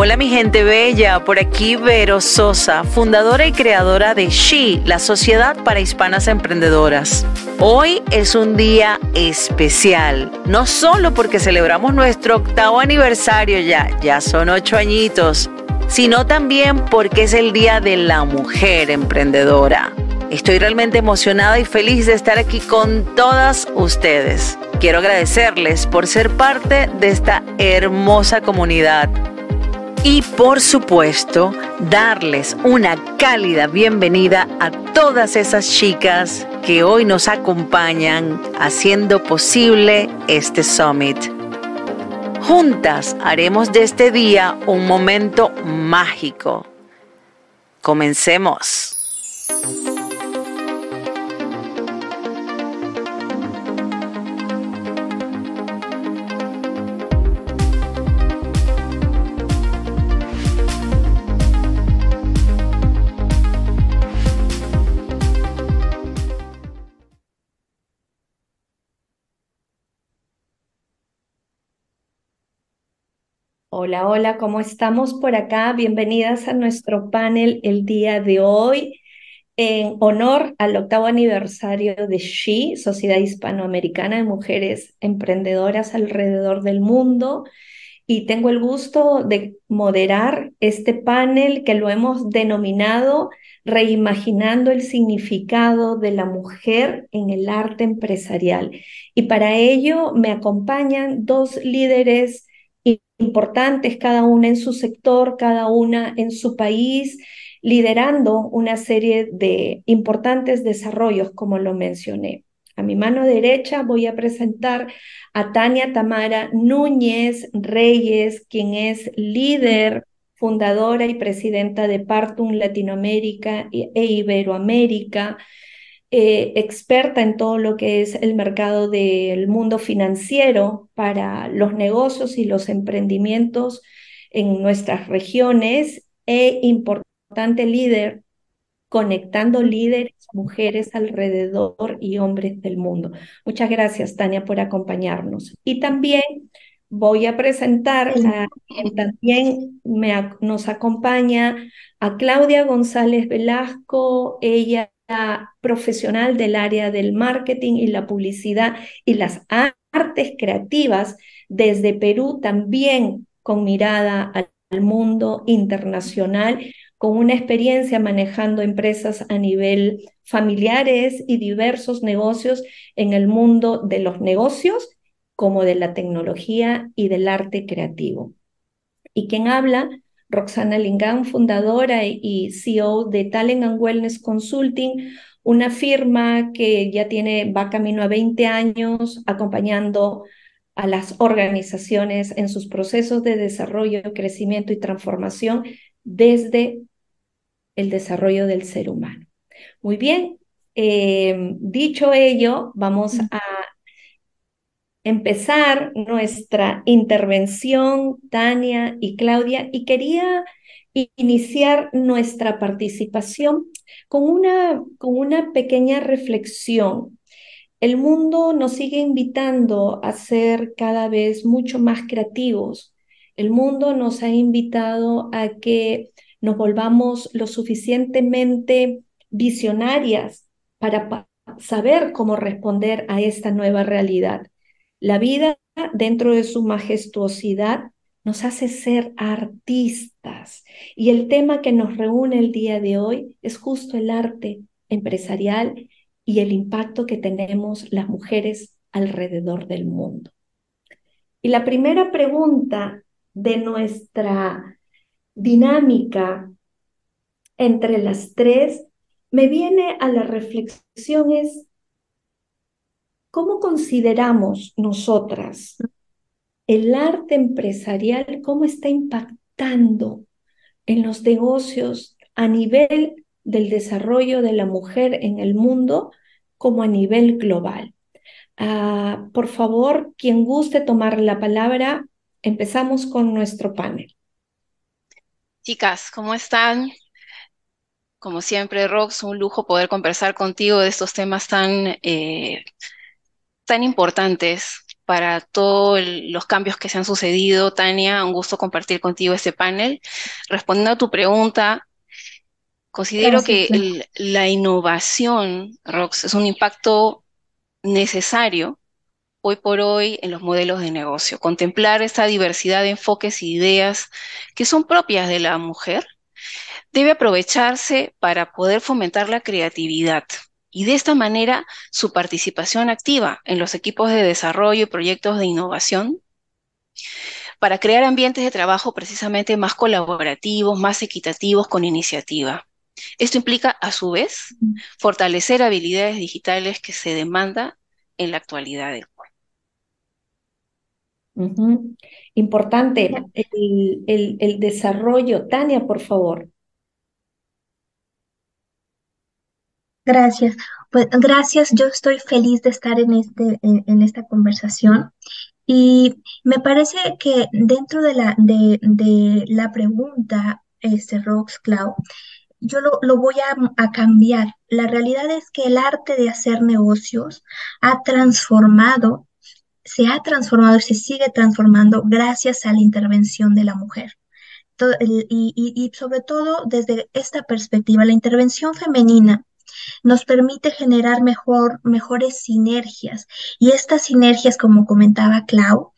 Hola mi gente bella, por aquí Vero Sosa, fundadora y creadora de She, la Sociedad para Hispanas Emprendedoras. Hoy es un día especial, no solo porque celebramos nuestro octavo aniversario ya, ya son ocho añitos, sino también porque es el Día de la Mujer Emprendedora. Estoy realmente emocionada y feliz de estar aquí con todas ustedes. Quiero agradecerles por ser parte de esta hermosa comunidad y por supuesto darles una cálida bienvenida a todas esas chicas que hoy nos acompañan haciendo posible este summit. Juntas haremos de este día un momento mágico. Comencemos. Hola, hola, ¿cómo estamos por acá? Bienvenidas a nuestro panel el día de hoy en honor al octavo aniversario de SHE, Sociedad Hispanoamericana de Mujeres Emprendedoras alrededor del mundo. Y tengo el gusto de moderar este panel que lo hemos denominado Reimaginando el significado de la mujer en el arte empresarial. Y para ello me acompañan dos líderes importantes, cada una en su sector, cada una en su país, liderando una serie de importantes desarrollos, como lo mencioné. A mi mano derecha voy a presentar a Tania Tamara Núñez Reyes, quien es líder, fundadora y presidenta de Partum Latinoamérica e Iberoamérica, eh, experta en todo lo que es el mercado del mundo financiero para los negocios y los emprendimientos en nuestras regiones e importante líder conectando líderes, mujeres alrededor y hombres del mundo. Muchas gracias, Tania, por acompañarnos. Y también voy a presentar a quien también me, nos acompaña, a Claudia González Velasco. Ella profesional del área del marketing y la publicidad y las artes creativas desde Perú también con mirada al mundo internacional, con una experiencia manejando empresas a nivel familiares y diversos negocios en el mundo de los negocios como de la tecnología y del arte creativo. Y quien habla Roxana Lingán, fundadora y CEO de Talent and Wellness Consulting, una firma que ya tiene, va camino a 20 años acompañando a las organizaciones en sus procesos de desarrollo, crecimiento y transformación desde el desarrollo del ser humano. Muy bien, eh, dicho ello, vamos a empezar nuestra intervención, Tania y Claudia, y quería iniciar nuestra participación con una, con una pequeña reflexión. El mundo nos sigue invitando a ser cada vez mucho más creativos. El mundo nos ha invitado a que nos volvamos lo suficientemente visionarias para saber cómo responder a esta nueva realidad. La vida dentro de su majestuosidad nos hace ser artistas y el tema que nos reúne el día de hoy es justo el arte empresarial y el impacto que tenemos las mujeres alrededor del mundo. Y la primera pregunta de nuestra dinámica entre las tres me viene a la reflexión es ¿Cómo consideramos nosotras el arte empresarial, cómo está impactando en los negocios a nivel del desarrollo de la mujer en el mundo como a nivel global? Ah, por favor, quien guste tomar la palabra, empezamos con nuestro panel. Chicas, ¿cómo están? Como siempre, Rox, un lujo poder conversar contigo de estos temas tan eh, tan importantes para todos los cambios que se han sucedido. Tania, un gusto compartir contigo este panel. Respondiendo a tu pregunta, considero que la innovación, Rox, es un impacto necesario hoy por hoy en los modelos de negocio. Contemplar esta diversidad de enfoques e ideas que son propias de la mujer debe aprovecharse para poder fomentar la creatividad y de esta manera su participación activa en los equipos de desarrollo y proyectos de innovación para crear ambientes de trabajo precisamente más colaborativos, más equitativos con iniciativa. Esto implica, a su vez, fortalecer habilidades digitales que se demanda en la actualidad del Importante el, desarrollo. Tania, por favor. Gracias. Pues gracias, yo estoy feliz de estar en, este, en, esta conversación y me parece que dentro de la, de, de la pregunta, este, Rox Cloud, yo lo, lo voy a, a, cambiar. La realidad es que el arte de hacer negocios ha transformado se ha transformado y se sigue transformando gracias a la intervención de la mujer. y, sobre todo desde esta perspectiva, la intervención femenina nos permite generar mejor, mejores sinergias y estas sinergias, como comentaba Clau,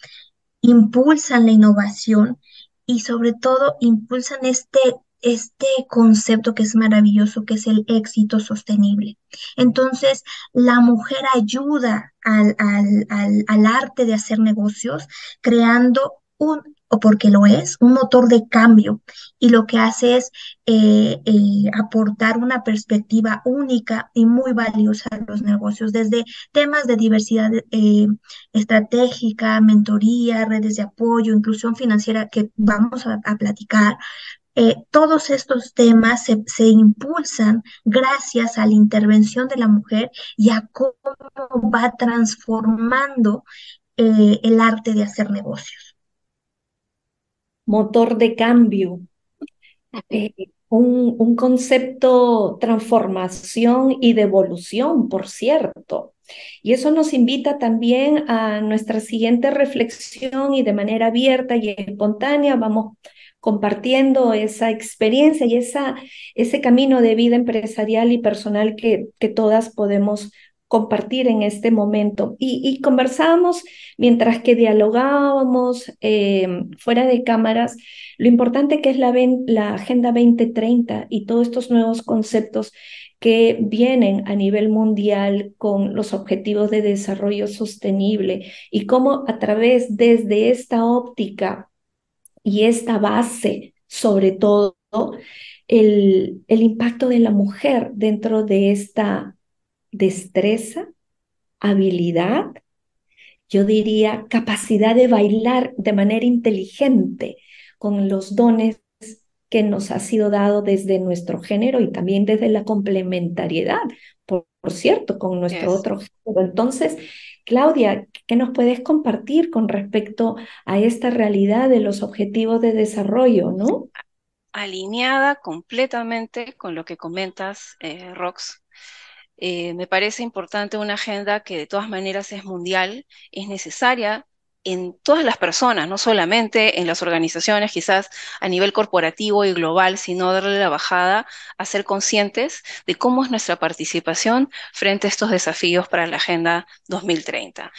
impulsan la innovación y sobre todo impulsan este este concepto que es maravilloso, que es el éxito sostenible. Entonces, la mujer ayuda al, al, arte de hacer negocios creando un o porque lo es, un motor de cambio y lo que hace es eh, eh, aportar una perspectiva única y muy valiosa a los negocios, desde temas de diversidad eh, estratégica, mentoría, redes de apoyo, inclusión financiera que vamos a platicar, todos estos temas se, impulsan gracias a la intervención de la mujer y a cómo va transformando el arte de hacer negocios. Motor de cambio. Eh, un, un, concepto transformación y devolución, por cierto. Y eso nos invita también a nuestra siguiente reflexión y de manera abierta y espontánea vamos compartiendo esa experiencia y esa, ese camino de vida empresarial y personal que, que todas podemos compartir en este momento. Y, y conversábamos mientras que dialogábamos em, fuera de cámaras lo importante que es la, la Agenda 2030 y todos estos nuevos conceptos que vienen a nivel mundial con los objetivos de desarrollo sostenible y cómo a través desde esta óptica y esta base, sobre todo, el, el impacto de la mujer dentro de esta destreza, habilidad, yo diría capacidad de bailar de manera inteligente con los dones que nos ha sido dado desde nuestro género y también desde la complementariedad, por, cierto, con nuestro otro género. Entonces, Claudia, ¿qué nos puedes compartir con respecto a esta realidad de los objetivos de desarrollo, no? Alineada completamente con lo que comentas, eh, Rox. Eh, me parece importante una agenda que de todas maneras es mundial, es necesaria en todas las personas, no solamente en las organizaciones, quizás a nivel corporativo y global, sino darle la bajada a ser conscientes de cómo es nuestra participación frente a estos desafíos para la Agenda 2030.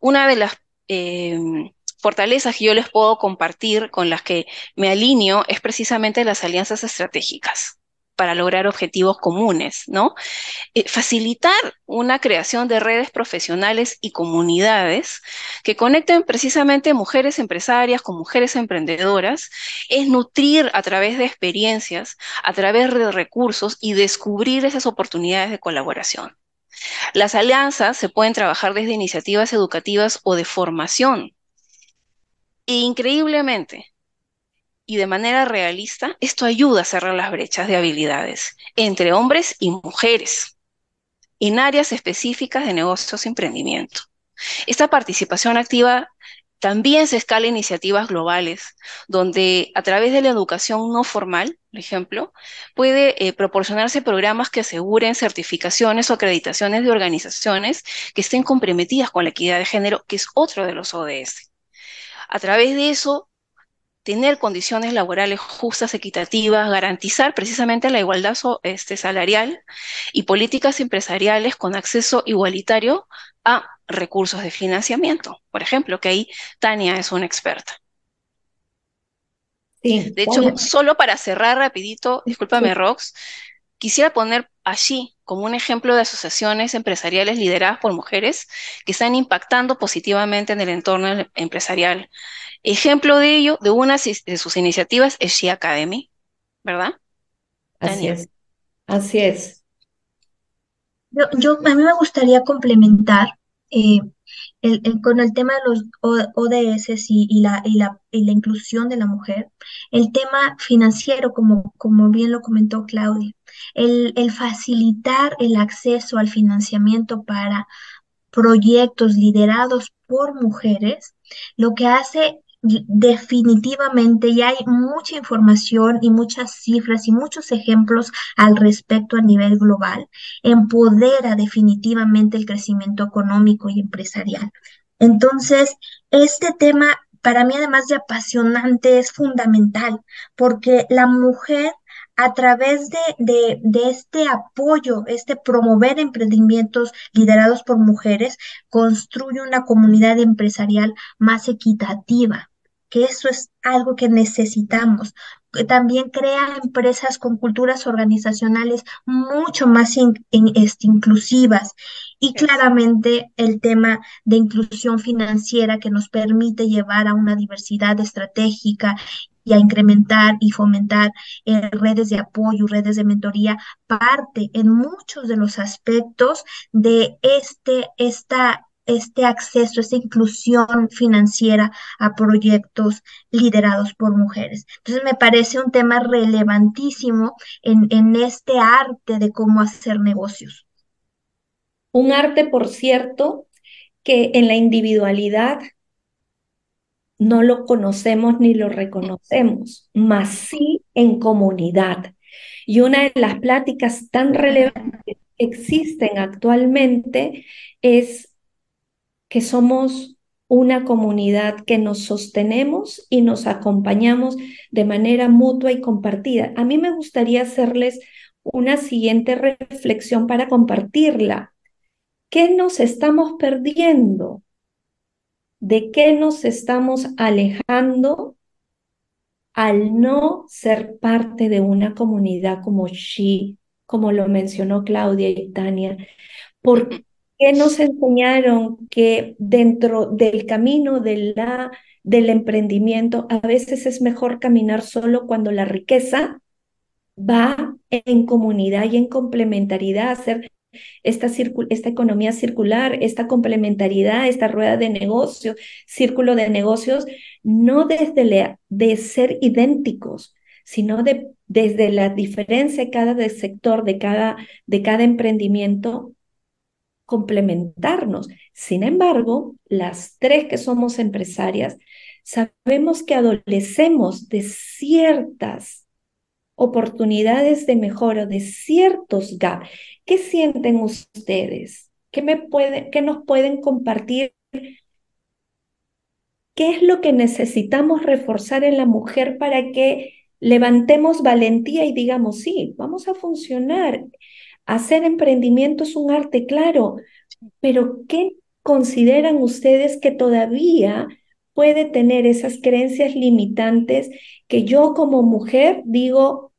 Una de las em, fortalezas que yo les puedo compartir con las que me alineo es precisamente las alianzas estratégicas para lograr objetivos comunes, ¿no? Eh, facilitar una creación de redes profesionales y comunidades que conecten precisamente mujeres empresarias con mujeres emprendedoras, es nutrir a través de experiencias, a través de recursos y descubrir esas oportunidades de colaboración. Las alianzas se pueden trabajar desde iniciativas educativas o de formación. E increíblemente, y de manera realista, esto ayuda a cerrar las brechas de habilidades entre hombres y mujeres en áreas específicas de negocios y emprendimiento. Esta participación activa también se escala iniciativas globales, donde a través de la educación no formal, por ejemplo, puede eh, proporcionarse programas que aseguren certificaciones o acreditaciones de organizaciones que estén comprometidas con la equidad de género, que es otro de los ODS. A través de eso, tener condiciones laborales justas, equitativas, garantizar precisamente la igualdad este, salarial y políticas empresariales con acceso igualitario a recursos de financiamiento. Por ejemplo, que ahí Tania es una experta. Sí, de hecho, solo para cerrar rapidito, discúlpame Rox, quisiera poner allí como un ejemplo de asociaciones empresariales lideradas por mujeres que están impactando positivamente en el entorno empresarial. Ejemplo de ello, de una de sus iniciativas es She Academy, ¿verdad? Así es. Así es. Yo, a mí me gustaría complementar eh, con el tema de los ODS y, la, y, la, y, la, inclusión de la mujer, el tema financiero, como, como bien lo comentó Claudia, el, el facilitar el acceso al financiamiento para proyectos liderados por mujeres, lo que hace definitivamente ya hay mucha información y muchas cifras y muchos ejemplos al respecto a nivel global. Empodera definitivamente el crecimiento económico y empresarial. Entonces, este tema para mí además de apasionante es fundamental porque la mujer a través de, de, este apoyo, este promover emprendimientos liderados por mujeres, construye una comunidad empresarial más equitativa, que eso es algo que necesitamos. También crea empresas con culturas organizacionales mucho más este, inclusivas y claramente el tema de inclusión financiera que nos permite llevar a una diversidad estratégica y a incrementar y fomentar eh, redes de apoyo, redes de mentoría, parte en muchos de los aspectos de este, esta, este acceso, esta inclusión financiera a proyectos liderados por mujeres. Entonces me parece un tema relevantísimo en, en este arte de cómo hacer negocios. Un arte, por cierto, que en la individualidad no lo conocemos ni lo reconocemos, mas sí en comunidad. Y una de las pláticas tan relevantes que existen actualmente es que somos una comunidad que nos sostenemos y nos acompañamos de manera mutua y compartida. A mí me gustaría hacerles una siguiente reflexión para compartirla. ¿Qué nos estamos perdiendo de qué nos estamos alejando al no ser parte de una comunidad como She, como lo mencionó Claudia y Tania. ¿Por qué nos enseñaron que dentro del camino de la, del emprendimiento a veces es mejor caminar solo cuando la riqueza va en comunidad y en complementariedad a ser esta, esta economía circular, esta complementariedad, esta rueda de negocio, círculo de negocios, no desde de ser idénticos, sino de, desde la diferencia de cada sector, de cada, de cada emprendimiento, complementarnos. Sin embargo, las tres que somos empresarias, sabemos que adolecemos de ciertas oportunidades de mejora, de ciertos gaps. ¿Qué sienten ustedes? ¿Qué, me qué nos pueden compartir? ¿Qué es lo que necesitamos reforzar en la mujer para que levantemos valentía y digamos, sí, vamos a funcionar? Hacer emprendimiento es un arte, claro, pero ¿qué consideran ustedes que todavía puede tener esas creencias limitantes que yo como mujer digo,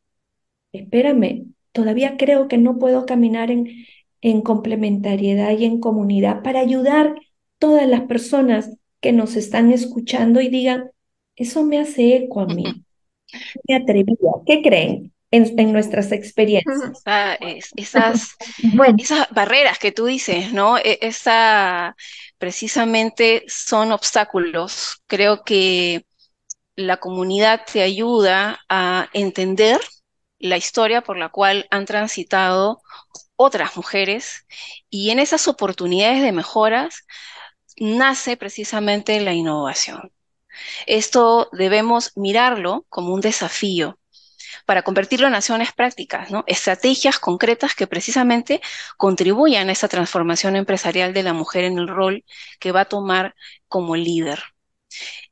espérame, todavía creo que no puedo caminar en, en complementariedad y en comunidad para ayudar todas las personas que nos están escuchando y digan, eso me hace eco a mí. Me atrevía. ¿Qué creen? En, nuestras experiencias. esas, esas barreras que tú dices, ¿no? E, esa precisamente son obstáculos. Creo que la comunidad te ayuda a entender la historia por la cual han transitado otras mujeres y en esas oportunidades de mejoras nace precisamente la innovación. Esto debemos mirarlo como un desafío para convertirlo en acciones prácticas, ¿no? estrategias concretas que precisamente contribuyan a esa transformación empresarial de la mujer en el rol que va a tomar como líder.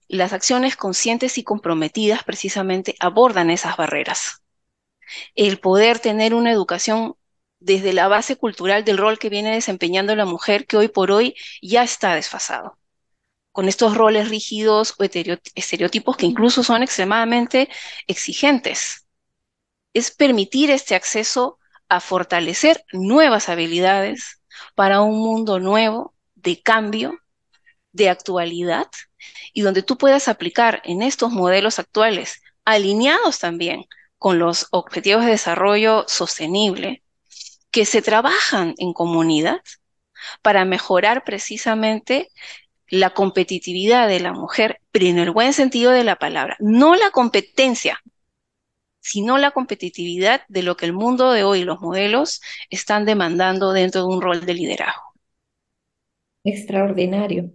Las acciones conscientes y comprometidas precisamente abordan esas barreras. El poder tener una educación desde la base cultural del rol que viene desempeñando la mujer, que hoy por hoy ya está desfasado. Con estos roles rígidos o estereotipos que incluso son extremadamente exigentes. Es permitir este acceso a fortalecer nuevas habilidades para un mundo nuevo de cambio, de actualidad, y donde tú puedas aplicar en estos modelos actuales, alineados también con los objetivos de desarrollo sostenible, que se trabajan en comunidad para mejorar precisamente la competitividad de la mujer, pero en el buen sentido de la palabra, no la competencia, sino la competitividad de lo que el mundo de hoy, los modelos, están demandando dentro de un rol de liderazgo. Extraordinario.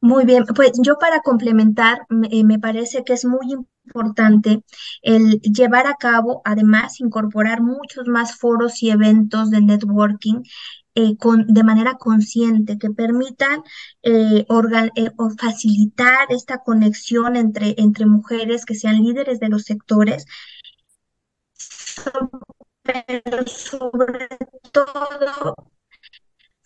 Muy bien, pues yo para complementar, me, me parece que es muy importante el llevar a cabo, además, incorporar muchos más foros y eventos de networking eh, con, de manera consciente, que permitan eh, eh, facilitar esta conexión entre, entre mujeres que sean líderes de los sectores, pero sobre todo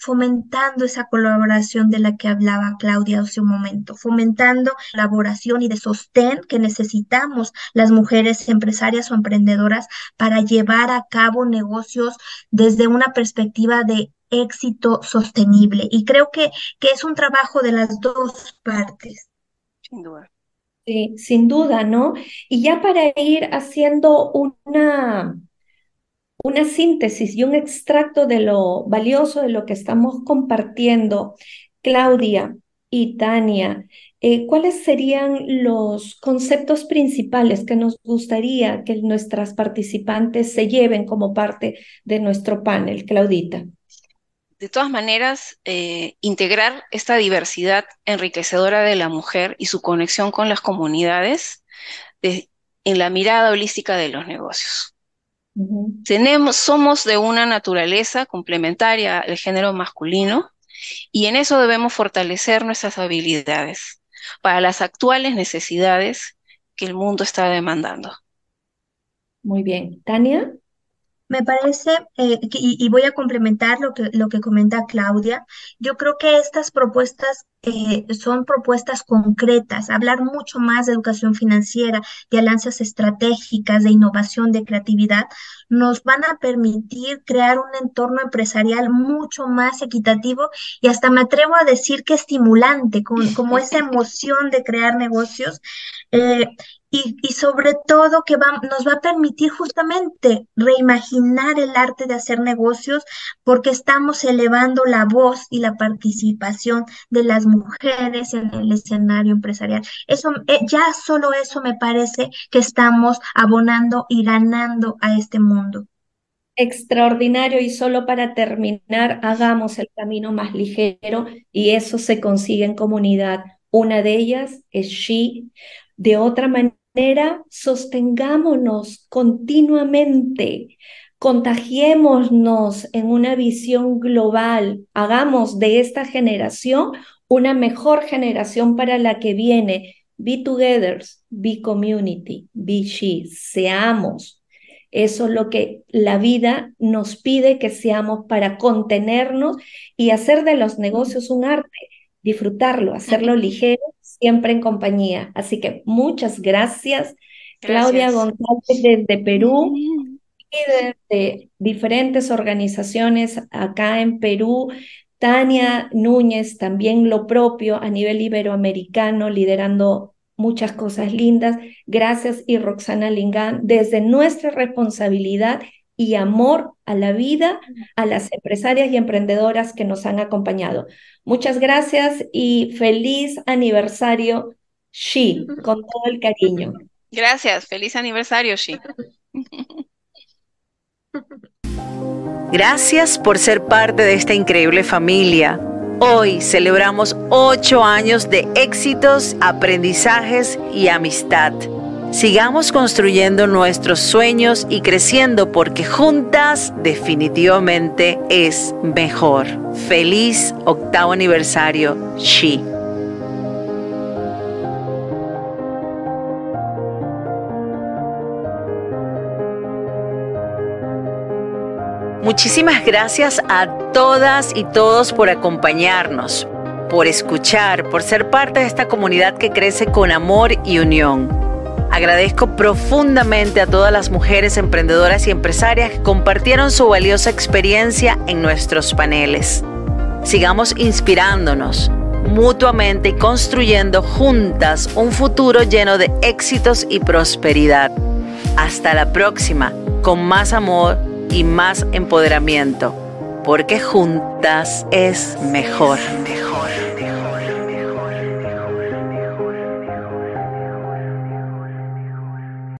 fomentando esa colaboración de la que hablaba Claudia hace un momento, fomentando colaboración y de sostén que necesitamos las mujeres empresarias o emprendedoras para llevar a cabo negocios desde una perspectiva de éxito sostenible. Y creo que, que es un trabajo de las dos partes. Sin duda. Sí, sin duda, ¿no? Y ya para ir haciendo una una síntesis y un extracto de lo valioso de lo que estamos compartiendo, Claudia y Tania, eh, ¿cuáles serían los conceptos principales que nos gustaría que nuestras participantes se lleven como parte de nuestro panel, Claudita? De todas maneras, eh, integrar esta diversidad enriquecedora de la mujer y su conexión con las comunidades en la mirada holística de los negocios. Tenemos, somos de una naturaleza complementaria al género masculino y en eso debemos fortalecer nuestras habilidades para las actuales necesidades que el mundo está demandando. Muy bien. Tania. Me parece, eh, y, voy a complementar lo que, lo que comenta Claudia, yo creo que estas propuestas eh, son propuestas concretas, hablar mucho más de educación financiera, de alianzas estratégicas, de innovación, de creatividad, nos van a permitir crear un entorno empresarial mucho más equitativo y hasta me atrevo a decir que estimulante, con, como esa emoción de crear negocios. Eh, y, sobre todo que nos va a permitir justamente reimaginar el arte de hacer negocios porque estamos elevando la voz y la participación de las mujeres en el escenario empresarial. Eso, eh, ya solo eso me parece que estamos abonando y ganando a este mundo. Extraordinario y solo para terminar, hagamos el camino más ligero y eso se consigue en comunidad. Una de ellas es She. De otra manera, sostengámonos continuamente, contagiémonos en una visión global, hagamos de esta generación una mejor generación para la que viene. Be together, be community, be she, seamos. Eso es lo que la vida nos pide que seamos para contenernos y hacer de los negocios un arte, disfrutarlo, hacerlo ligero siempre en compañía. Así que muchas gracias, Claudia González desde Perú y desde diferentes organizaciones acá en Perú. Tania Núñez también lo propio a nivel iberoamericano, liderando muchas cosas lindas. Gracias y Roxana Lingán, desde nuestra responsabilidad y amor a la vida a las empresarias y emprendedoras que nos han acompañado. Muchas gracias y feliz aniversario, Shi, con todo el cariño. Gracias, feliz aniversario, Shi. Gracias por ser parte de esta increíble familia. Hoy celebramos ocho años de éxitos, aprendizajes y amistad. Sigamos construyendo nuestros sueños y creciendo porque juntas definitivamente es mejor. Feliz octavo aniversario, She. Muchísimas gracias a todas y todos por acompañarnos, por escuchar, por ser parte de esta comunidad que crece con amor y unión. Agradezco profundamente a todas las mujeres emprendedoras y empresarias que compartieron su valiosa experiencia en nuestros paneles. Sigamos inspirándonos mutuamente y construyendo juntas un futuro lleno de éxitos y prosperidad. Hasta la próxima, con más amor y más empoderamiento, porque juntas es mejor, mejor.